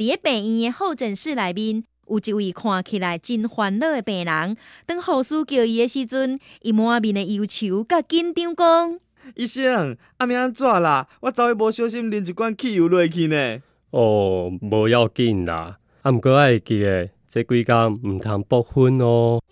伫咧病院诶，候诊室内面有一位看起来真烦恼诶病人。当护士叫伊诶时阵，伊满面诶忧愁甲紧张讲：「医生，阿明安怎啦？我昨下无小心啉一罐汽油落去呢。哦，无要紧啦，阿毋过我记诶，这几工毋通博薰哦。」